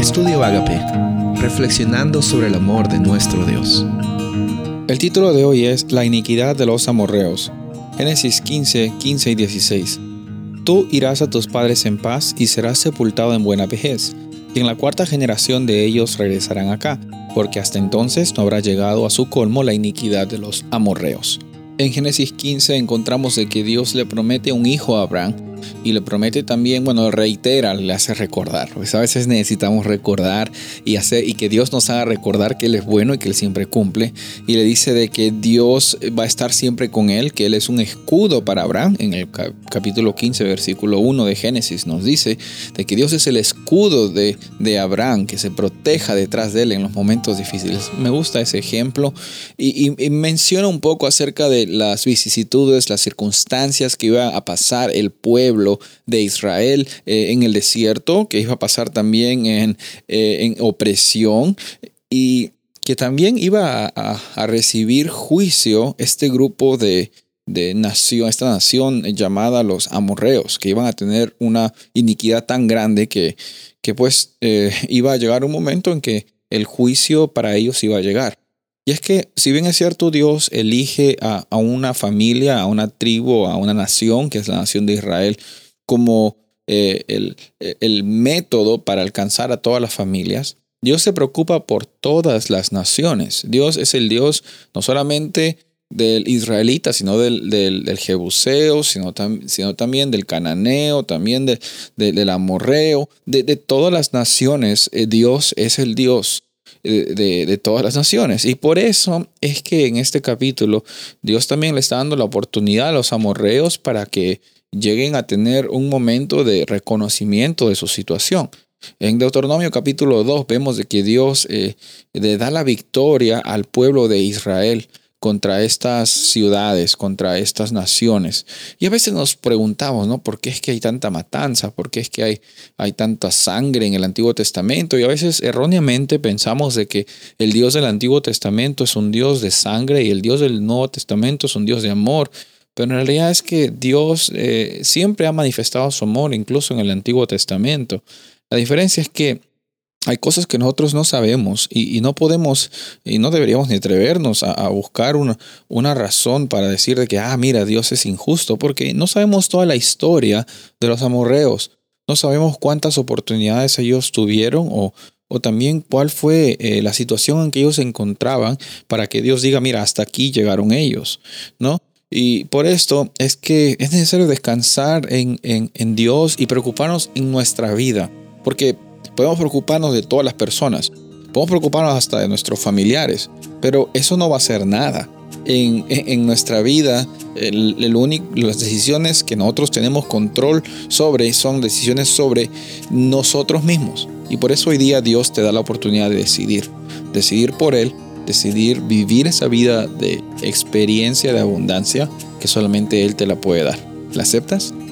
Estudio Agape, reflexionando sobre el amor de nuestro Dios. El título de hoy es La iniquidad de los amorreos. Génesis 15, 15 y 16. Tú irás a tus padres en paz y serás sepultado en buena vejez, y en la cuarta generación de ellos regresarán acá, porque hasta entonces no habrá llegado a su colmo la iniquidad de los amorreos. En Génesis 15 encontramos de que Dios le promete un hijo a Abraham, y le promete también, bueno, reitera, le hace recordar. Pues a veces necesitamos recordar y hacer y que Dios nos haga recordar que Él es bueno y que Él siempre cumple. Y le dice de que Dios va a estar siempre con Él, que Él es un escudo para Abraham. En el capítulo 15, versículo 1 de Génesis nos dice de que Dios es el escudo de, de Abraham, que se proteja detrás de Él en los momentos difíciles. Me gusta ese ejemplo y, y menciona un poco acerca de las vicisitudes, las circunstancias que iba a pasar el pueblo de Israel eh, en el desierto, que iba a pasar también en, eh, en opresión y que también iba a, recibir juicio este grupo de, de nación, esta nación llamada los amorreos, que iban a tener una iniquidad tan grande que, que pues eh, iba a llegar un momento en que el juicio para ellos iba a llegar. Y es que, si bien es cierto, Dios elige a, una familia, a una tribu, a una nación, que es la nación de Israel, como eh, el, método para alcanzar a todas las familias, Dios se preocupa por todas las naciones. Dios es el Dios no solamente del israelita, sino del, jebuseo, sino, también del cananeo, también del amorreo, de, de, todas las naciones. Eh, Dios es el Dios de, todas las naciones. Y por eso es que en este capítulo Dios también le está dando la oportunidad a los amorreos para que lleguen a tener un momento de reconocimiento de su situación. En Deuteronomio capítulo 2 vemos de que Dios eh, le da la victoria al pueblo de Israel contra estas ciudades, contra estas naciones. Y a veces nos preguntamos, ¿no? ¿Por qué es que hay tanta matanza? ¿Por qué es que hay, hay tanta sangre en el Antiguo Testamento? Y a veces erróneamente pensamos de que el Dios del Antiguo Testamento es un Dios de sangre y el Dios del Nuevo Testamento es un Dios de amor. Pero en realidad es que Dios eh, siempre ha manifestado su amor, incluso en el Antiguo Testamento. La diferencia es que hay cosas que nosotros no sabemos y, no podemos y no deberíamos ni atrevernos a, buscar una, razón para decir de que, ah, mira, Dios es injusto, porque no sabemos toda la historia de los amorreos. No sabemos cuántas oportunidades ellos tuvieron o, o también cuál fue eh, la situación en que ellos se encontraban para que Dios diga, mira, hasta aquí llegaron ellos, ¿no? Y por esto es que es necesario descansar en Dios y preocuparnos en nuestra vida, porque Podemos preocuparnos de todas las personas, podemos preocuparnos hasta de nuestros familiares, pero eso no va a ser nada. En, en, nuestra vida, el, único, las decisiones que nosotros tenemos control sobre son decisiones sobre nosotros mismos. Y por eso hoy día Dios te da la oportunidad de decidir. Decidir por Él, decidir vivir esa vida de experiencia de abundancia que solamente Él te la puede dar. ¿La aceptas?